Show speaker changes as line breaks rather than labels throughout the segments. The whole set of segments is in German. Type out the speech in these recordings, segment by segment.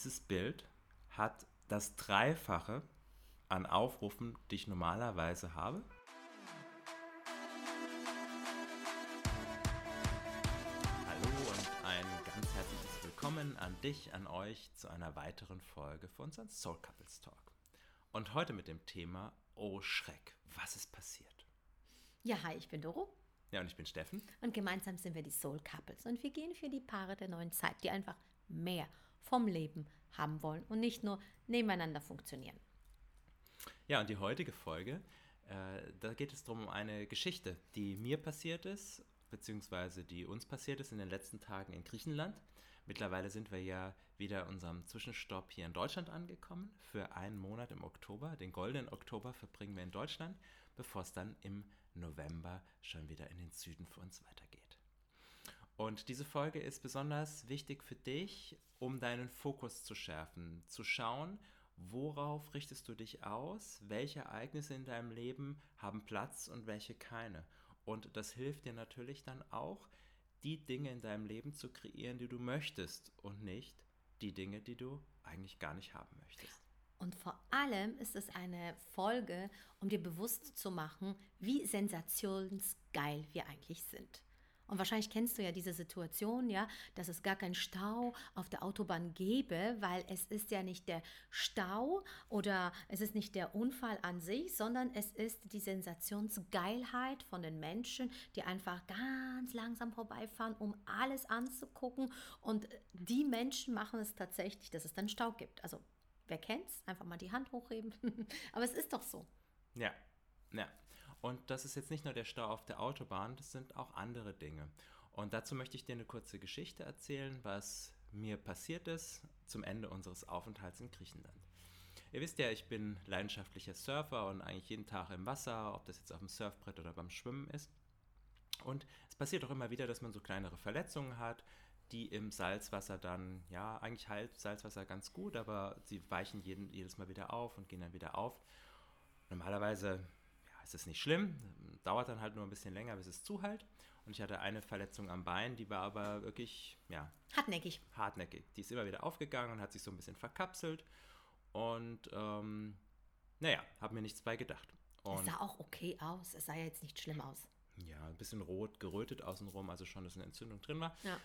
dieses Bild hat das Dreifache an Aufrufen, die ich normalerweise habe. Hallo und ein ganz herzliches Willkommen an dich, an euch zu einer weiteren Folge von unserem Soul Couples Talk. Und heute mit dem Thema Oh Schreck, was ist passiert?
Ja, hi, ich bin Doro.
Ja, und ich bin Steffen.
Und gemeinsam sind wir die Soul Couples. Und wir gehen für die Paare der neuen Zeit, die einfach mehr vom Leben haben wollen und nicht nur nebeneinander funktionieren.
Ja, und die heutige Folge, äh, da geht es darum, um eine Geschichte, die mir passiert ist, beziehungsweise die uns passiert ist in den letzten Tagen in Griechenland. Mittlerweile sind wir ja wieder unserem Zwischenstopp hier in Deutschland angekommen. Für einen Monat im Oktober, den goldenen Oktober, verbringen wir in Deutschland, bevor es dann im November schon wieder in den Süden für uns weitergeht. Und diese Folge ist besonders wichtig für dich, um deinen Fokus zu schärfen, zu schauen, worauf richtest du dich aus, welche Ereignisse in deinem Leben haben Platz und welche keine. Und das hilft dir natürlich dann auch, die Dinge in deinem Leben zu kreieren, die du möchtest und nicht die Dinge, die du eigentlich gar nicht haben möchtest.
Und vor allem ist es eine Folge, um dir bewusst zu machen, wie sensationsgeil wir eigentlich sind. Und wahrscheinlich kennst du ja diese Situation, ja, dass es gar keinen Stau auf der Autobahn gäbe, weil es ist ja nicht der Stau oder es ist nicht der Unfall an sich, sondern es ist die Sensationsgeilheit von den Menschen, die einfach ganz langsam vorbeifahren, um alles anzugucken. Und die Menschen machen es tatsächlich, dass es dann Stau gibt. Also wer kennt's? Einfach mal die Hand hochheben. Aber es ist doch so.
Ja, ja. Und das ist jetzt nicht nur der Stau auf der Autobahn, das sind auch andere Dinge. Und dazu möchte ich dir eine kurze Geschichte erzählen, was mir passiert ist zum Ende unseres Aufenthalts in Griechenland. Ihr wisst ja, ich bin leidenschaftlicher Surfer und eigentlich jeden Tag im Wasser, ob das jetzt auf dem Surfbrett oder beim Schwimmen ist. Und es passiert auch immer wieder, dass man so kleinere Verletzungen hat, die im Salzwasser dann, ja, eigentlich heilt Salzwasser ganz gut, aber sie weichen jeden, jedes Mal wieder auf und gehen dann wieder auf. Normalerweise es ist nicht schlimm, dauert dann halt nur ein bisschen länger, bis es zuhält. Und ich hatte eine Verletzung am Bein, die war aber wirklich, ja.
Hartnäckig.
Hartnäckig. Die ist immer wieder aufgegangen und hat sich so ein bisschen verkapselt. Und, ähm, naja, habe mir nichts bei gedacht. Und
es sah auch okay aus. Es sah ja jetzt nicht schlimm aus.
Ja, ein bisschen rot, gerötet außenrum, also schon, dass eine Entzündung drin war.
Ja.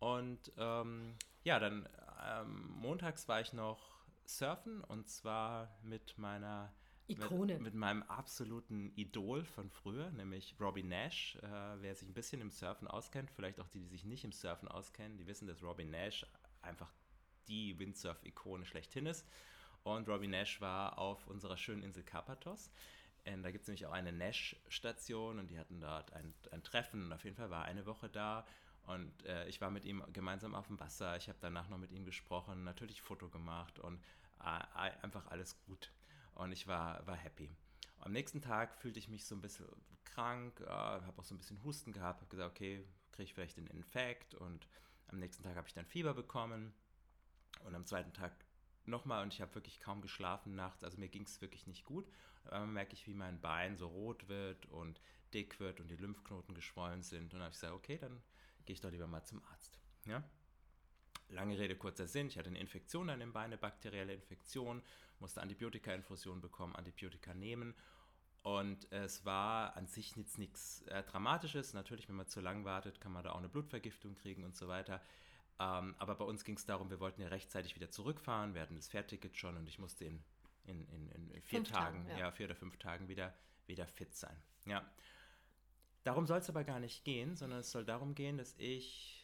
Und ähm, ja, dann ähm, montags war ich noch surfen und zwar mit meiner
Ikone.
Mit, mit, meinem absoluten Idol von früher, nämlich Robbie Nash. Äh, wer sich ein bisschen im Surfen auskennt, vielleicht auch die, die sich nicht im Surfen auskennen, die wissen, dass Robbie Nash einfach die Windsurf-Ikone schlechthin ist. Und Robbie Nash war auf unserer schönen Insel Karpathos. Und da gibt es nämlich auch eine Nash-Station und die hatten dort ein, ein Treffen. Und auf jeden Fall war eine Woche da und äh, ich war mit ihm gemeinsam auf dem Wasser. Ich habe danach noch mit ihm gesprochen, natürlich Foto gemacht und äh, einfach alles gut und ich war, war happy. Am nächsten Tag fühlte ich mich so ein bisschen krank, äh, habe auch so ein bisschen Husten gehabt, habe gesagt, okay, kriege ich vielleicht den Infekt und am nächsten Tag habe ich dann Fieber bekommen und am zweiten Tag nochmal und ich habe wirklich kaum geschlafen nachts, also mir ging es wirklich nicht gut. Aber merke ich, wie mein Bein so rot wird und dick wird und die Lymphknoten geschwollen sind und dann habe ich gesagt, okay, dann gehe ich doch lieber mal zum Arzt. Ja? Lange Rede, kurzer Sinn. Ich hatte eine Infektion an dem Bein, eine bakterielle Infektion, musste Antibiotika-Infusion bekommen, Antibiotika nehmen. Und es war an sich jetzt nichts äh, Dramatisches. Natürlich, wenn man zu lang wartet, kann man da auch eine Blutvergiftung kriegen und so weiter. Ähm, aber bei uns ging es darum, wir wollten ja rechtzeitig wieder zurückfahren. Wir hatten das Fährticket schon und ich musste in, in, in, in vier fünf Tagen, Tagen ja. ja. vier oder fünf Tagen wieder, wieder fit sein. Ja. Darum soll es aber gar nicht gehen, sondern es soll darum gehen, dass ich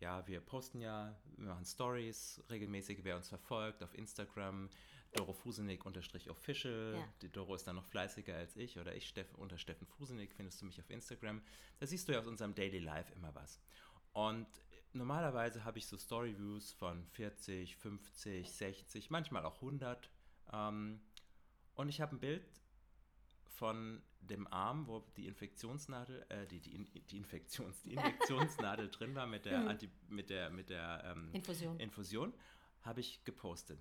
ja, wir posten ja, wir machen Stories regelmäßig, wer uns verfolgt auf Instagram, Doro Fusenig unterstrich official. Ja. Die Doro ist dann noch fleißiger als ich oder ich Steff, unter Steffen Fusenig findest du mich auf Instagram. Da siehst du ja aus unserem Daily Life immer was. Und normalerweise habe ich so Story-Views von 40, 50, 60, manchmal auch 100. Ähm, und ich habe ein Bild von dem Arm, wo die Infektionsnadel, äh, die, die, die, Infektions, die Injektionsnadel drin war mit der, mhm. Anti, mit der, mit der ähm,
Infusion,
Infusion habe ich gepostet.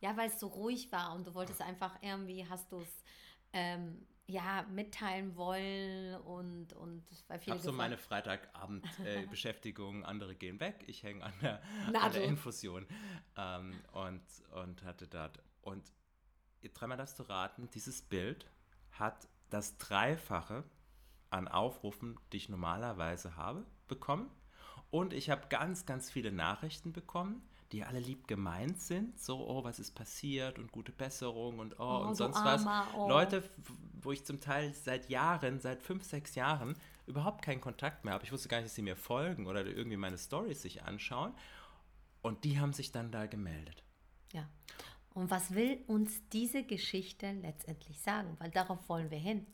Ja, weil es so ruhig war und du wolltest einfach irgendwie, hast du es ähm, ja, mitteilen wollen und, und
weil viele. Ich habe so meine Freitagabend-Beschäftigung, äh, andere gehen weg, ich hänge an der, an der Infusion ähm, und, und hatte dort. Und dreimal darfst du raten, dieses Bild hat das Dreifache an Aufrufen, die ich normalerweise habe, bekommen. Und ich habe ganz, ganz viele Nachrichten bekommen die alle lieb gemeint sind, so, oh, was ist passiert und gute Besserung und oh, oh und sonst Armer, was. Oh. Leute, wo ich zum Teil seit Jahren, seit fünf, sechs Jahren überhaupt keinen Kontakt mehr habe. Ich wusste gar nicht, dass sie mir folgen oder irgendwie meine Stories sich anschauen. Und die haben sich dann da gemeldet.
Ja. Und was will uns diese Geschichte letztendlich sagen? Weil darauf wollen wir hin.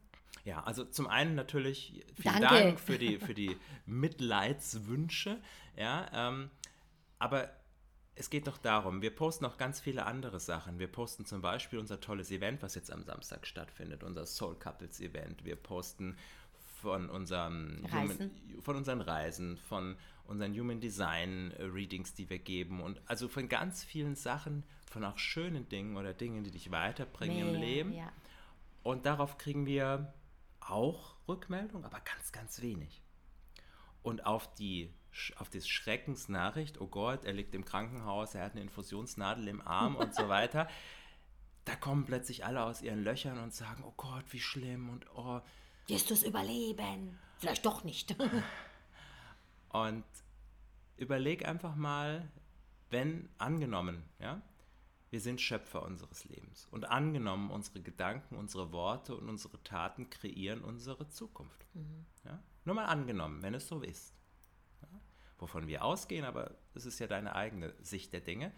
Ja, also zum einen natürlich vielen Danke. Dank für die, für die Mitleidswünsche. Ja, ähm, aber es geht doch darum, wir posten noch ganz viele andere Sachen. Wir posten zum Beispiel unser tolles Event, was jetzt am Samstag stattfindet, unser Soul Couples Event. Wir posten von, unserem Human, von unseren Reisen, von unseren Human Design Readings, die wir geben und also von ganz vielen Sachen, von auch schönen Dingen oder Dingen, die dich weiterbringen Mehr, im Leben. Ja. Und darauf kriegen wir auch Rückmeldung, aber ganz, ganz wenig. Und auf die auf die Schreckensnachricht, oh Gott, er liegt im Krankenhaus, er hat eine Infusionsnadel im Arm und so weiter, da kommen plötzlich alle aus ihren Löchern und sagen, oh Gott, wie schlimm und oh.
Wirst du es überleben? Vielleicht doch nicht.
und überleg einfach mal, wenn angenommen, ja, wir sind Schöpfer unseres Lebens und angenommen, unsere Gedanken, unsere Worte und unsere Taten kreieren unsere Zukunft. Mhm. Ja? Nur mal angenommen, wenn es so ist wovon wir ausgehen, aber es ist ja deine eigene Sicht der Dinge,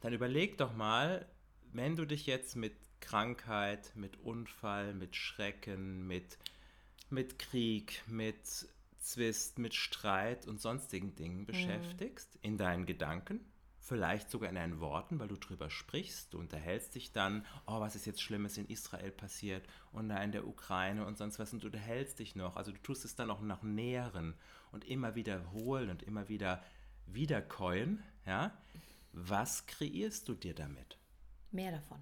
dann überleg doch mal, wenn du dich jetzt mit Krankheit, mit Unfall, mit Schrecken, mit, mit Krieg, mit Zwist, mit Streit und sonstigen Dingen mhm. beschäftigst, in deinen Gedanken, vielleicht sogar in deinen Worten, weil du drüber sprichst, du unterhältst dich dann, oh, was ist jetzt Schlimmes in Israel passiert und da in der Ukraine und sonst was und du unterhältst dich noch, also du tust es dann auch nach Nähren und immer wiederholen und immer wieder wiederkäuen, ja, was kreierst du dir damit?
Mehr davon.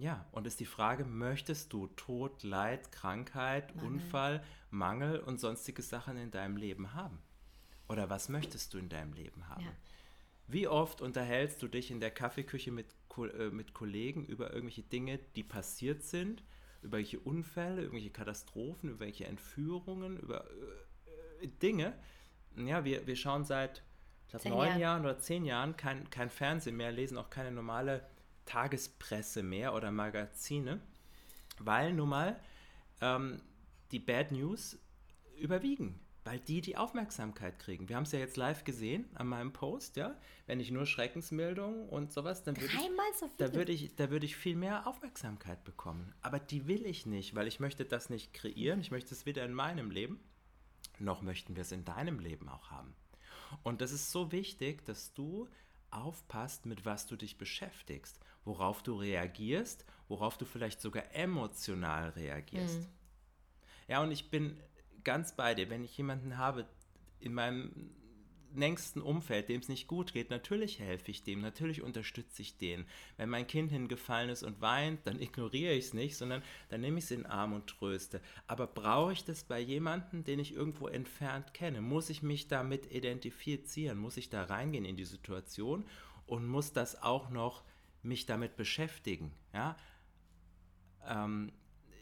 Ja, und ist die Frage, möchtest du Tod, Leid, Krankheit, Mangel. Unfall, Mangel und sonstige Sachen in deinem Leben haben? Oder was möchtest du in deinem Leben haben? Ja. Wie oft unterhältst du dich in der Kaffeeküche mit, äh, mit Kollegen über irgendwelche Dinge, die passiert sind, über welche Unfälle, irgendwelche Katastrophen, über welche Entführungen, über äh, Dinge. Ja, wir, wir schauen seit ich neun Jahren. Jahren oder zehn Jahren kein, kein Fernsehen mehr, lesen auch keine normale Tagespresse mehr oder Magazine, weil nun mal ähm, die Bad News überwiegen, weil die die Aufmerksamkeit kriegen. Wir haben es ja jetzt live gesehen an meinem Post, ja. Wenn ich nur Schreckensmeldungen und sowas, dann würde ich, so da würde ich, da würde ich viel mehr Aufmerksamkeit bekommen. Aber die will ich nicht, weil ich möchte das nicht kreieren. Ich möchte es wieder in meinem Leben noch möchten wir es in deinem Leben auch haben. Und das ist so wichtig, dass du aufpasst, mit was du dich beschäftigst, worauf du reagierst, worauf du vielleicht sogar emotional reagierst. Mhm. Ja, und ich bin ganz bei dir, wenn ich jemanden habe in meinem nächsten Umfeld, dem es nicht gut geht, natürlich helfe ich dem, natürlich unterstütze ich den. Wenn mein Kind hingefallen ist und weint, dann ignoriere ich es nicht, sondern dann nehme ich es in den Arm und tröste. Aber brauche ich das bei jemandem, den ich irgendwo entfernt kenne? Muss ich mich damit identifizieren? Muss ich da reingehen in die Situation und muss das auch noch mich damit beschäftigen? Ja? Ähm,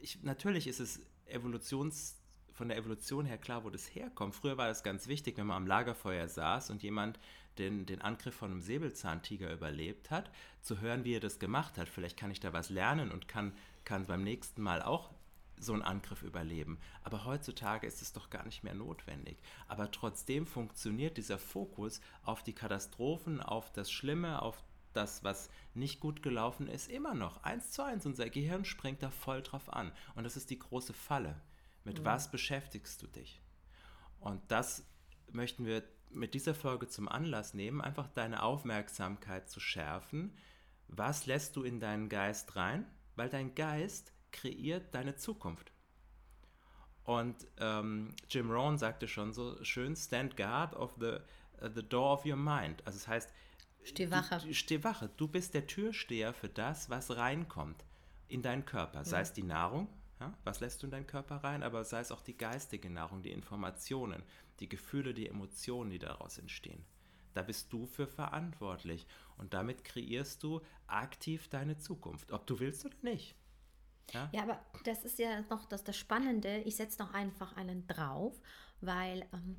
ich, natürlich ist es evolutions von der Evolution her klar, wo das herkommt. Früher war das ganz wichtig, wenn man am Lagerfeuer saß und jemand den, den Angriff von einem Säbelzahntiger überlebt hat, zu hören, wie er das gemacht hat. Vielleicht kann ich da was lernen und kann, kann beim nächsten Mal auch so einen Angriff überleben. Aber heutzutage ist es doch gar nicht mehr notwendig. Aber trotzdem funktioniert dieser Fokus auf die Katastrophen, auf das Schlimme, auf das, was nicht gut gelaufen ist, immer noch. Eins zu eins. Unser Gehirn springt da voll drauf an. Und das ist die große Falle. Mit mhm. was beschäftigst du dich? Und das möchten wir mit dieser Folge zum Anlass nehmen, einfach deine Aufmerksamkeit zu schärfen. Was lässt du in deinen Geist rein? Weil dein Geist kreiert deine Zukunft. Und ähm, Jim Rohn sagte schon so schön, stand guard of the, uh, the door of your mind. Also das heißt,
steh wache.
Du, steh wache. Du bist der Türsteher für das, was reinkommt. in deinen Körper, sei es die Nahrung, ja, was lässt du in deinen Körper rein, aber sei es auch die geistige Nahrung, die Informationen, die Gefühle, die Emotionen, die daraus entstehen. Da bist du für verantwortlich und damit kreierst du aktiv deine Zukunft, ob du willst oder nicht.
Ja, ja aber das ist ja noch das, das Spannende. Ich setze noch einfach einen drauf, weil ähm,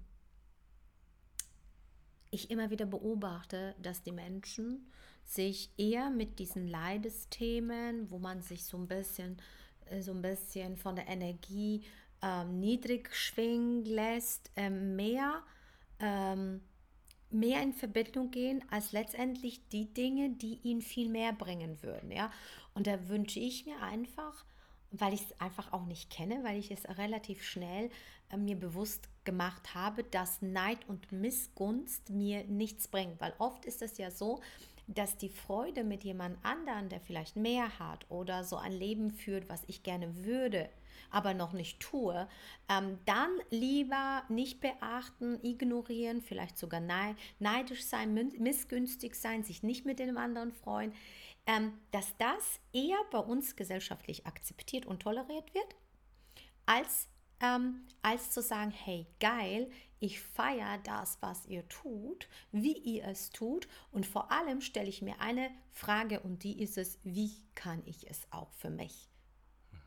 ich immer wieder beobachte, dass die Menschen sich eher mit diesen Leidesthemen, wo man sich so ein bisschen, äh, so ein bisschen von der Energie ähm, niedrig schwingen lässt, ähm, mehr, ähm, mehr in Verbindung gehen als letztendlich die Dinge, die ihnen viel mehr bringen würden. Ja? Und da wünsche ich mir einfach, weil ich es einfach auch nicht kenne, weil ich es relativ schnell äh, mir bewusst gemacht habe, dass Neid und Missgunst mir nichts bringen. Weil oft ist es ja so, dass die Freude mit jemand anderen, der vielleicht mehr hat oder so ein Leben führt, was ich gerne würde, aber noch nicht tue, ähm, dann lieber nicht beachten, ignorieren, vielleicht sogar neidisch sein, missgünstig sein, sich nicht mit dem anderen freuen, dass das eher bei uns gesellschaftlich akzeptiert und toleriert wird, als, ähm, als zu sagen, hey, geil, ich feiere das, was ihr tut, wie ihr es tut und vor allem stelle ich mir eine Frage und die ist es, wie kann ich es auch für mich?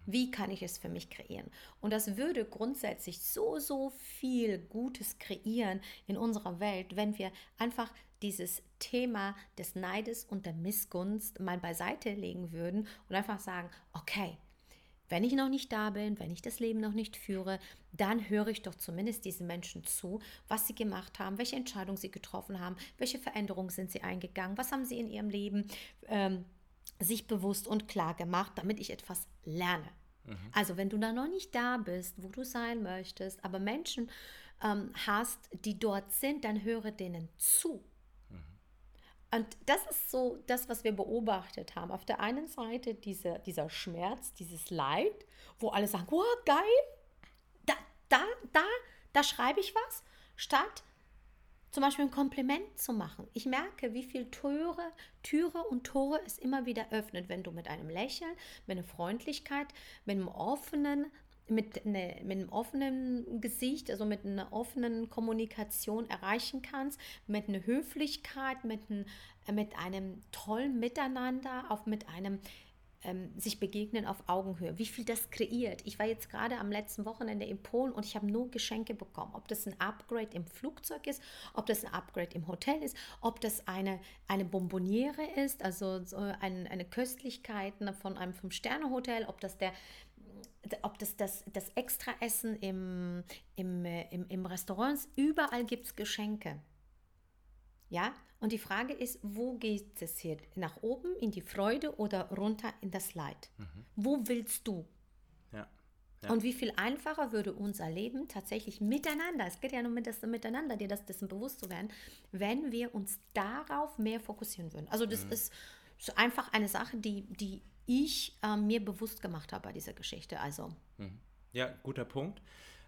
Wie kann ich es für mich kreieren? Und das würde grundsätzlich so, so viel Gutes kreieren in unserer Welt, wenn wir einfach dieses Thema des Neides und der Missgunst mal beiseite legen würden und einfach sagen, okay, wenn ich noch nicht da bin, wenn ich das Leben noch nicht führe, dann höre ich doch zumindest diesen Menschen zu, was sie gemacht haben, welche Entscheidungen sie getroffen haben, welche Veränderungen sind sie eingegangen, was haben sie in ihrem Leben ähm, sich bewusst und klar gemacht, damit ich etwas lerne. Mhm. Also wenn du da noch nicht da bist, wo du sein möchtest, aber Menschen ähm, hast, die dort sind, dann höre denen zu. Und das ist so das, was wir beobachtet haben. Auf der einen Seite diese, dieser Schmerz, dieses Leid, wo alle sagen, wow, geil, da, da, da, da schreibe ich was, statt zum Beispiel ein Kompliment zu machen. Ich merke, wie viel Türe, Türe und Tore es immer wieder öffnet, wenn du mit einem Lächeln, mit einer Freundlichkeit, mit einem offenen mit, eine, mit einem offenen Gesicht, also mit einer offenen Kommunikation erreichen kannst, mit einer Höflichkeit, mit, ein, mit einem tollen Miteinander, auch mit einem ähm, sich begegnen auf Augenhöhe, wie viel das kreiert. Ich war jetzt gerade am letzten Wochenende in Polen und ich habe nur Geschenke bekommen. Ob das ein Upgrade im Flugzeug ist, ob das ein Upgrade im Hotel ist, ob das eine, eine Bonboniere ist, also so ein, eine Köstlichkeit von einem Fünf-Sterne-Hotel, ob das der ob das das, das Extraessen im, im, im, im Restaurant, überall gibt es Geschenke. Ja, und die Frage ist, wo geht es hier? Nach oben in die Freude oder runter in das Leid? Mhm. Wo willst du? Ja. ja. Und wie viel einfacher würde unser Leben tatsächlich miteinander, es geht ja nur mit das, miteinander, dir das dessen bewusst zu werden, wenn wir uns darauf mehr fokussieren würden. Also das mhm. ist einfach eine Sache, die, die ich äh, mir bewusst gemacht habe bei dieser Geschichte. Also.
Mhm. Ja, guter Punkt.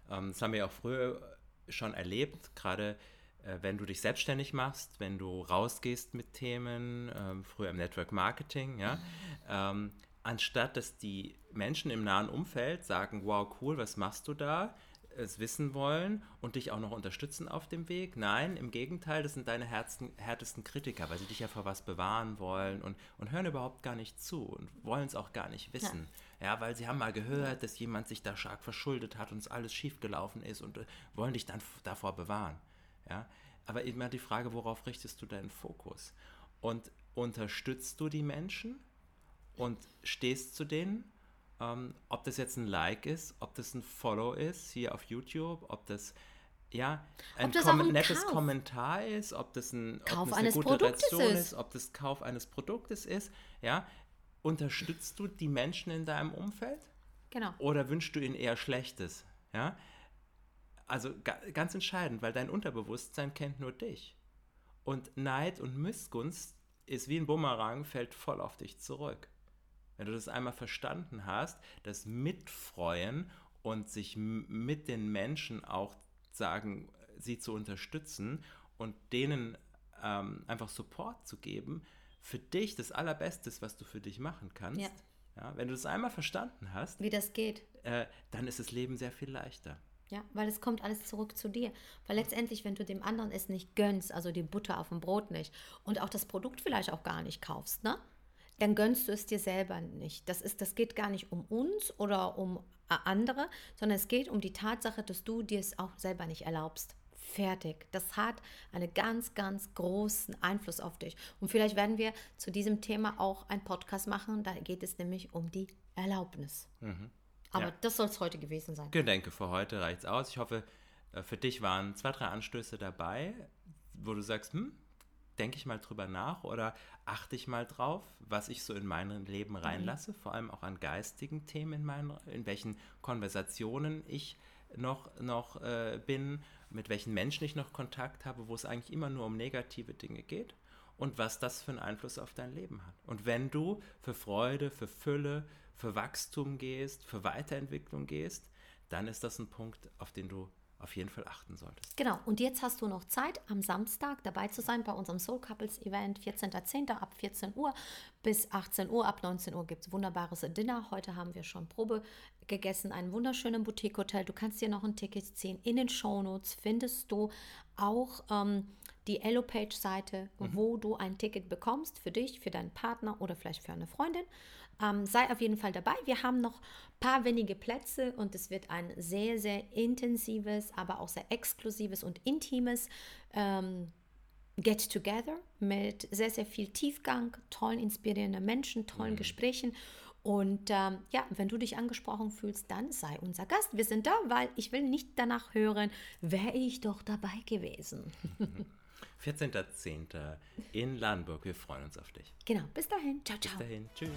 Ähm, das haben wir auch früher schon erlebt, gerade äh, wenn du dich selbstständig machst, wenn du rausgehst mit Themen, ähm, früher im Network Marketing, ja, ähm, anstatt dass die Menschen im nahen Umfeld sagen, wow, cool, was machst du da? Es wissen wollen und dich auch noch unterstützen auf dem Weg. Nein, im Gegenteil, das sind deine härtesten, härtesten Kritiker, weil sie dich ja vor was bewahren wollen und, und hören überhaupt gar nicht zu und wollen es auch gar nicht wissen. Ja. ja. weil sie haben mal gehört, dass jemand sich da stark verschuldet hat und es alles schiefgelaufen ist und äh, wollen dich dann davor bewahren. Ja, aber immer die Frage, worauf richtest du deinen Fokus? Und unterstützt du die Menschen und stehst zu denen ähm, ob das jetzt ein Like ist, ob das ein Follow ist hier auf YouTube, ob das ja ein, das kom ein nettes Kauf. Kommentar ist, ob das, ein,
Kauf
ob das
eine gute Reaktion ist.
ist, ob das Kauf eines Produktes ist, ja, unterstützt du die Menschen in deinem Umfeld?
Genau.
Oder wünschst du ihnen eher Schlechtes? Ja, also ganz entscheidend, weil dein Unterbewusstsein kennt nur dich. Und Neid und Missgunst ist wie ein Bumerang, fällt voll auf dich zurück. Wenn du das einmal verstanden hast, das Mitfreuen und sich mit den Menschen auch sagen, sie zu unterstützen und denen ähm, einfach Support zu geben, für dich das Allerbeste, was du für dich machen kannst, ja. Ja, wenn du das einmal verstanden hast,
Wie das geht.
äh, dann ist das Leben sehr viel leichter.
Ja, weil es kommt alles zurück zu dir. Weil letztendlich, wenn du dem anderen es nicht gönnst, also die Butter auf dem Brot nicht und auch das Produkt vielleicht auch gar nicht kaufst, ne? Dann gönnst du es dir selber nicht. Das, ist, das geht gar nicht um uns oder um äh, andere, sondern es geht um die Tatsache, dass du dir es auch selber nicht erlaubst. Fertig. Das hat einen ganz, ganz großen Einfluss auf dich. Und vielleicht werden wir zu diesem Thema auch einen Podcast machen. Da geht es nämlich um die Erlaubnis. Aber
Ja.
das soll es heute gewesen sein.
Gedenke, für heute reicht's aus. Ich hoffe, äh, für dich waren zwei, drei Anstöße dabei, wo du sagst, hm, denke ich mal drüber nach oder achte ich mal drauf, was ich so in mein Leben reinlasse, vor allem auch an geistigen Themen in meinen, in welchen Konversationen ich noch, noch äh, bin, mit welchen Menschen ich noch Kontakt habe, wo es eigentlich immer nur um negative Dinge geht und was das für einen Einfluss auf dein Leben hat. Und wenn du für Freude, für Fülle, für Wachstum gehst, für Weiterentwicklung gehst, dann ist das ein Punkt, auf den du auf jeden Fall achten solltest.
Genau, und jetzt hast du noch Zeit, am Samstag dabei zu sein bei unserem Soul Couples Event, 14.10. ab 14 Uhr bis 18 Uhr. Ab 19 Uhr gibt es wunderbares Dinner. Heute haben wir schon Probe gegessen, einen wunderschönen Boutique-Hotel. Du kannst dir noch ein Ticket ziehen. In den Shownotes findest du auch ähm, die Elo-Page-Seite, wo du ein Ticket bekommst für dich, für deinen Partner oder vielleicht für eine Freundin. Ähm, sei auf jeden Fall dabei. Wir haben noch ein paar wenige Plätze und es wird ein sehr, sehr intensives, aber auch sehr exklusives und intimes ähm, Get Together mit sehr, sehr viel Tiefgang, tollen, inspirierenden Menschen, tollen Gesprächen. Und ähm, ja, wenn du dich angesprochen fühlst, dann sei unser Gast. Wir sind da, weil ich will nicht danach hören, wäre ich doch dabei gewesen.
14.10. in Ladenburg. Wir freuen uns auf dich.
Genau, bis dahin. Ciao,
Bis
ciao.
dahin. Tschüss.